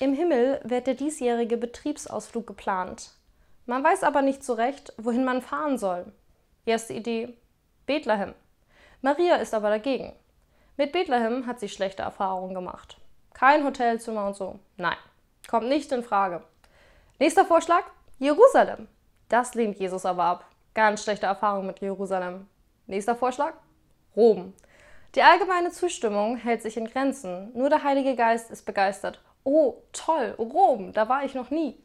Im Himmel wird der diesjährige Betriebsausflug geplant. Man weiß aber nicht so recht, wohin man fahren soll. Erste Idee: Bethlehem. Maria ist aber dagegen. Mit Bethlehem hat sie schlechte Erfahrungen gemacht. Kein Hotelzimmer und so. Nein, kommt nicht in Frage. Nächster Vorschlag: Jerusalem. Das lehnt Jesus aber ab. Ganz schlechte Erfahrung mit Jerusalem. Nächster Vorschlag: Rom. Die allgemeine Zustimmung hält sich in Grenzen. Nur der Heilige Geist ist begeistert. Oh, toll, Rom, da war ich noch nie.